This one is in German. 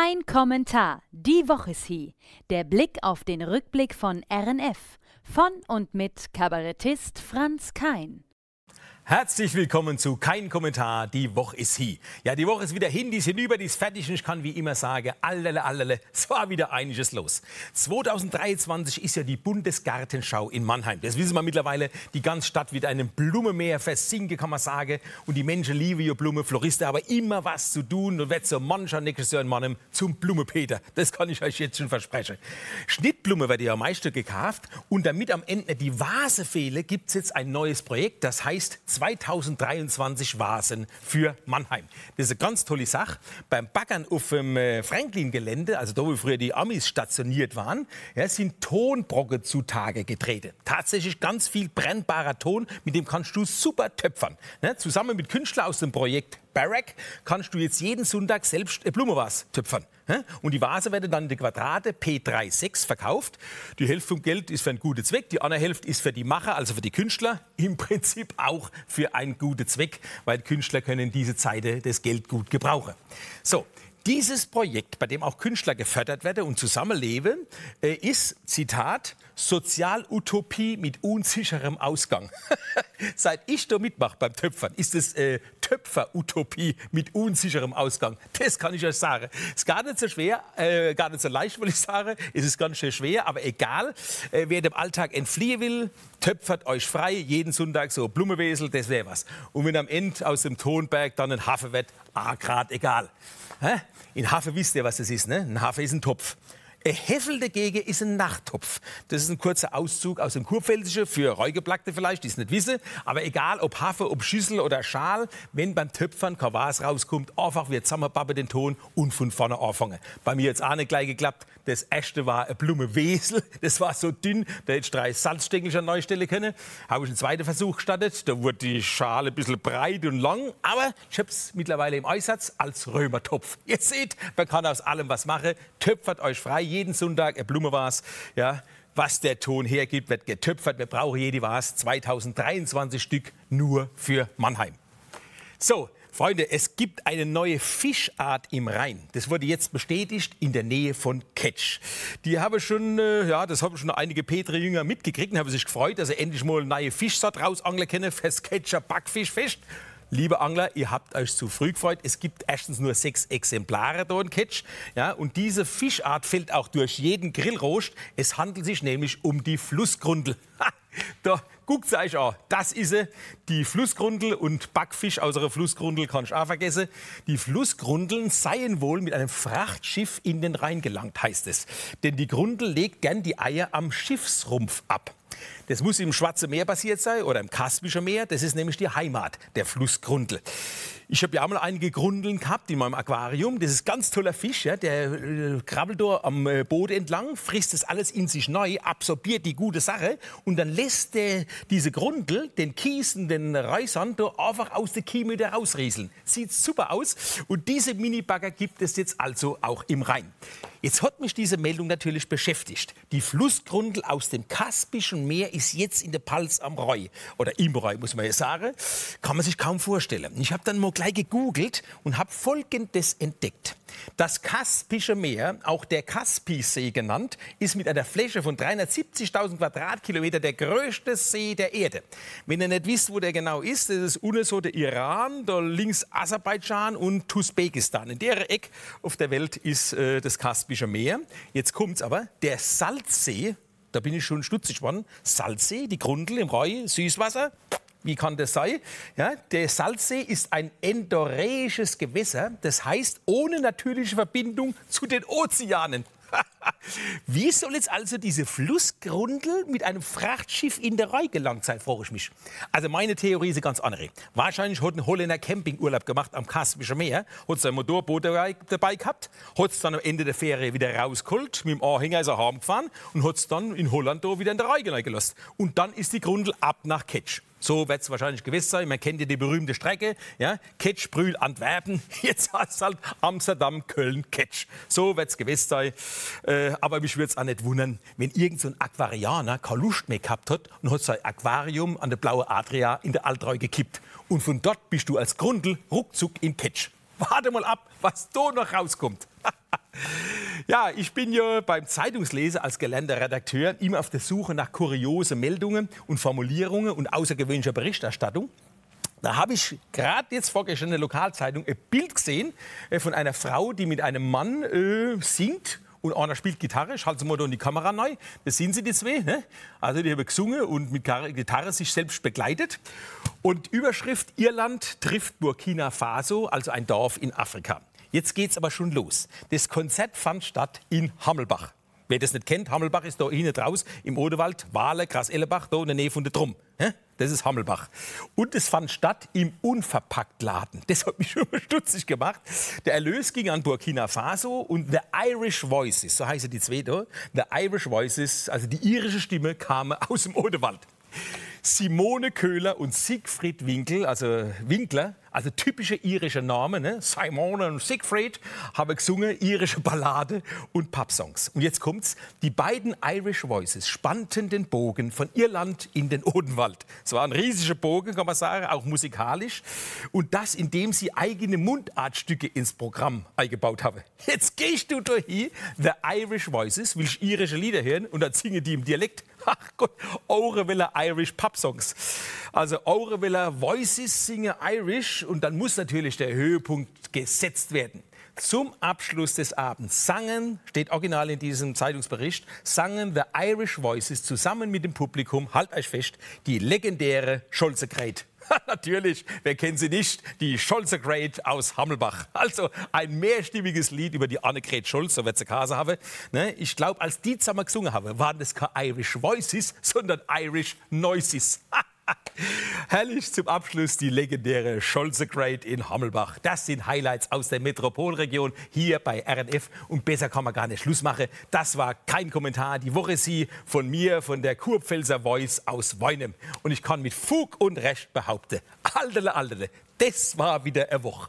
Kein Kommentar. Die Woche ist hier. Der Blick auf den Rückblick von RNF. Von und mit Kabarettist Franz Kein. Herzlich willkommen zu Kein Kommentar. Die Woche ist hier. Ja, die Woche ist wieder hin, die ist hinüber, die ist fertig und ich kann wie immer sagen, allele, allele, es war wieder einiges los. 2023 ist ja die Bundesgartenschau in Mannheim. Das wissen wir mittlerweile. Die ganze Stadt wird einem Blumenmeer versinken, kann man sagen. Und die Menschen lieben ihr Blumen, Floristen haben immer was zu tun und wird so mancher nächstes Jahr in Mannheim zum Blumenpeter. Das kann ich euch jetzt schon versprechen. Schnittblume wird ja am meisten gekauft und damit am Ende die Vase fehle, gibt es jetzt ein neues Projekt, das heißt 2023 Vasen für Mannheim. Das ist eine ganz tolle Sache. Beim Baggern auf dem äh, Franklin-Gelände, also da, wo früher die Amis stationiert waren, ja, sind Tonbrocken zutage getreten. Tatsächlich ganz viel brennbarer Ton, mit dem kannst du super töpfern. Ne? Zusammen mit Künstlern aus dem Projekt Barack kannst du jetzt jeden Sonntag selbst eine Blumenvase töpfern. Und die Vase werden dann in die Quadrate P36 verkauft. Die Hälfte vom Geld ist für einen guten Zweck, die andere Hälfte ist für die Macher, also für die Künstler. Im Prinzip auch für einen guten Zweck, weil Künstler können diese Zeit das Geld gut gebrauchen. So, dieses Projekt, bei dem auch Künstler gefördert werden und zusammenleben, äh, ist, Zitat, Sozialutopie mit unsicherem Ausgang. Seit ich da mitmache beim Töpfern, ist es äh, Töpferutopie mit unsicherem Ausgang. Das kann ich euch sagen. Ist gar nicht so schwer, äh, gar nicht so leicht, würde ich sagen. Es ist ganz schön schwer, aber egal. Äh, wer dem Alltag entfliehen will, töpfert euch frei. Jeden Sonntag so Blumenwesel, das wäre was. Und wenn am Ende aus dem Tonberg dann ein Hafen wird, ah, grad egal. Hä? In Hafen wisst ihr, was das ist, ne? Ein Hafen ist ein Topf. Ein Heffel dagegen ist ein Nachttopf. Das ist ein kurzer Auszug aus dem Kurpfälzischen für Reugeplackte vielleicht, die es nicht wissen. Aber egal, ob Hafe, ob Schüssel oder Schal, wenn beim Töpfern kein Was rauskommt, einfach wir zusammenbappen den Ton und von vorne anfangen. Bei mir jetzt auch nicht gleich geklappt. Das erste war ein Blumenwesel. Das war so dünn, da hätte ich drei Salzstängel schon neu stellen können. Habe ich einen zweiten Versuch gestartet. Da wurde die Schale ein bisschen breit und lang. Aber ich habe es mittlerweile im Einsatz als Römertopf. Ihr seht, man kann aus allem was machen. Töpfert euch frei jeden Sonntag eine Blume was. Ja, was der Ton hergibt, wird getöpfert. Wir brauchen jede was. 2023 Stück nur für Mannheim. So, Freunde, es gibt eine neue Fischart im Rhein. Das wurde jetzt bestätigt in der Nähe von Ketsch. Die habe schon, äh, ja, das haben schon einige Petre-Jünger mitgekriegt und haben sich gefreut, dass sie endlich mal eine neue Fischsort rausangeln können fürs Ketscher Backfischfest. Liebe Angler, ihr habt euch zu früh gefreut. Es gibt erstens nur sechs Exemplare da in Ketsch. Ja, und diese Fischart fällt auch durch jeden Grillrost. Es handelt sich nämlich um die Flussgrundel. da guckt euch an. Das ist sie, die Flussgrundel und Backfisch aus einer Flussgrundel kann ich auch vergessen. Die Flussgrundeln seien wohl mit einem Frachtschiff in den Rhein gelangt, heißt es. Denn die Grundel legt gern die Eier am Schiffsrumpf ab. Das muss im Schwarzen Meer passiert sein oder im Kaspischen Meer. Das ist nämlich die Heimat der Flussgrundel. Ich habe ja auch mal einige Grundeln gehabt in meinem Aquarium. Das ist ganz toller Fisch. Ja? Der äh, krabbelt da am äh, Boden entlang, frisst das alles in sich neu, absorbiert die gute Sache und dann lässt der, diese Grundel den Kies und den Reisern da einfach aus der Kieme wieder rausrieseln. Sieht super aus. Und diese Minibagger gibt es jetzt also auch im Rhein. Jetzt hat mich diese Meldung natürlich beschäftigt. Die Flussgrundel aus dem Kaspischen Meer ist jetzt in der Palz am Reu. Oder im Reu, muss man ja sagen. Kann man sich kaum vorstellen. Ich habe dann mal gleich gegoogelt und habe Folgendes entdeckt. Das Kaspische Meer, auch der Kaspisee genannt, ist mit einer Fläche von 370.000 Quadratkilometer der größte See der Erde. Wenn ihr nicht wisst, wo der genau ist, das ist unten so der Iran, da links Aserbaidschan und Usbekistan. In der Ecke auf der Welt ist äh, das Kaspische Meer. Jetzt kommt's aber, der Salzsee, da bin ich schon stutzig geworden. Salzsee, die Grundel im Reu, Süßwasser, wie kann das sein? Ja, der Salzsee ist ein endoräisches Gewässer, das heißt ohne natürliche Verbindung zu den Ozeanen. Wie soll jetzt also diese Flussgrundel mit einem Frachtschiff in der Rei gelangt sein, frage ich mich. Also meine Theorie ist eine ganz andere. Wahrscheinlich hat ein Holländer Campingurlaub gemacht am Kaspischen Meer, hat sein Motorboot dabei gehabt, hat es dann am Ende der Ferie wieder rausgeholt, mit dem Anhänger ist er heimgefahren und hat es dann in Holland wieder in der Rei gelassen. Und dann ist die Grundel ab nach Ketsch. So wird es wahrscheinlich gewiss sein. Man kennt ja die berühmte Strecke. Ja? Ketsch, Brühl, Antwerpen. Jetzt heißt es halt Amsterdam, Köln, Ketsch. So wird es gewiss sein. Äh, aber mich würde es auch nicht wundern, wenn irgendein so Aquarianer keine Lust mehr gehabt hat und hat sein Aquarium an der blaue Adria in der Altreu gekippt. Und von dort bist du als Grundel ruckzuck in Ketsch. Warte mal ab, was da noch rauskommt. Ja, ich bin ja beim Zeitungslesen als gelernter Redakteur immer auf der Suche nach kuriosen Meldungen und Formulierungen und außergewöhnlicher Berichterstattung. Da habe ich gerade jetzt vorgestern in der Lokalzeitung ein Bild gesehen äh, von einer Frau, die mit einem Mann äh, singt und einer spielt Gitarre, ich halte mal in die Kamera neu. Das sind sie die zwei. Ne? Also die haben gesungen und mit Gitarre sich selbst begleitet. Und Überschrift: Irland trifft Burkina Faso, also ein Dorf in Afrika. Jetzt geht's aber schon los. Das Konzert fand statt in Hammelbach. Wer das nicht kennt, Hammelbach ist da hinten draus im Odewald, Wale, Gras-Ellebach, da in der Nähe von der Drum. Das ist Hammelbach. Und es fand statt im Unverpacktladen. Das hat mich schon mal stutzig gemacht. Der Erlös ging an Burkina Faso und The Irish Voices, so heißen die zwei da. The Irish Voices, also die irische Stimme, kamen aus dem Odewald. Simone Köhler und Siegfried Winkel, also Winkler, also typische irische Namen, ne? Simone und Siegfried, haben gesungen irische Ballade und Pub-Songs. Und jetzt kommt's, die beiden Irish Voices spannten den Bogen von Irland in den Odenwald. Es war ein riesiger Bogen, kann man sagen, auch musikalisch. Und das, indem sie eigene Mundartstücke ins Programm eingebaut haben. Jetzt gehst du durch hier, The Irish Voices, willst irische Lieder hören und dann singen die im Dialekt. Ach Gott, Aurevilla Irish Pub Songs. Also Aurevilla Voices singen Irish und dann muss natürlich der Höhepunkt gesetzt werden. Zum Abschluss des Abends sangen, steht original in diesem Zeitungsbericht, sangen The Irish Voices zusammen mit dem Publikum, halt euch fest, die legendäre Scholze Great. Natürlich, wer kennt sie nicht? Die Scholze Great aus Hammelbach. Also ein mehrstimmiges Lied über die Annegret Scholz, so wird sie Kase haben. Ne? Ich glaube, als die zusammen gesungen haben, waren das keine Irish Voices, sondern Irish Noises. Herrlich zum Abschluss die legendäre Scholze Great in Hammelbach. Das sind Highlights aus der Metropolregion hier bei RNF. Und besser kann man gar nicht Schluss machen. Das war kein Kommentar. Die Woche Sie von mir, von der Kurpfälzer Voice aus Weinem. Und ich kann mit Fug und Recht behaupten, aldele, aldele, das war wieder eine Woche.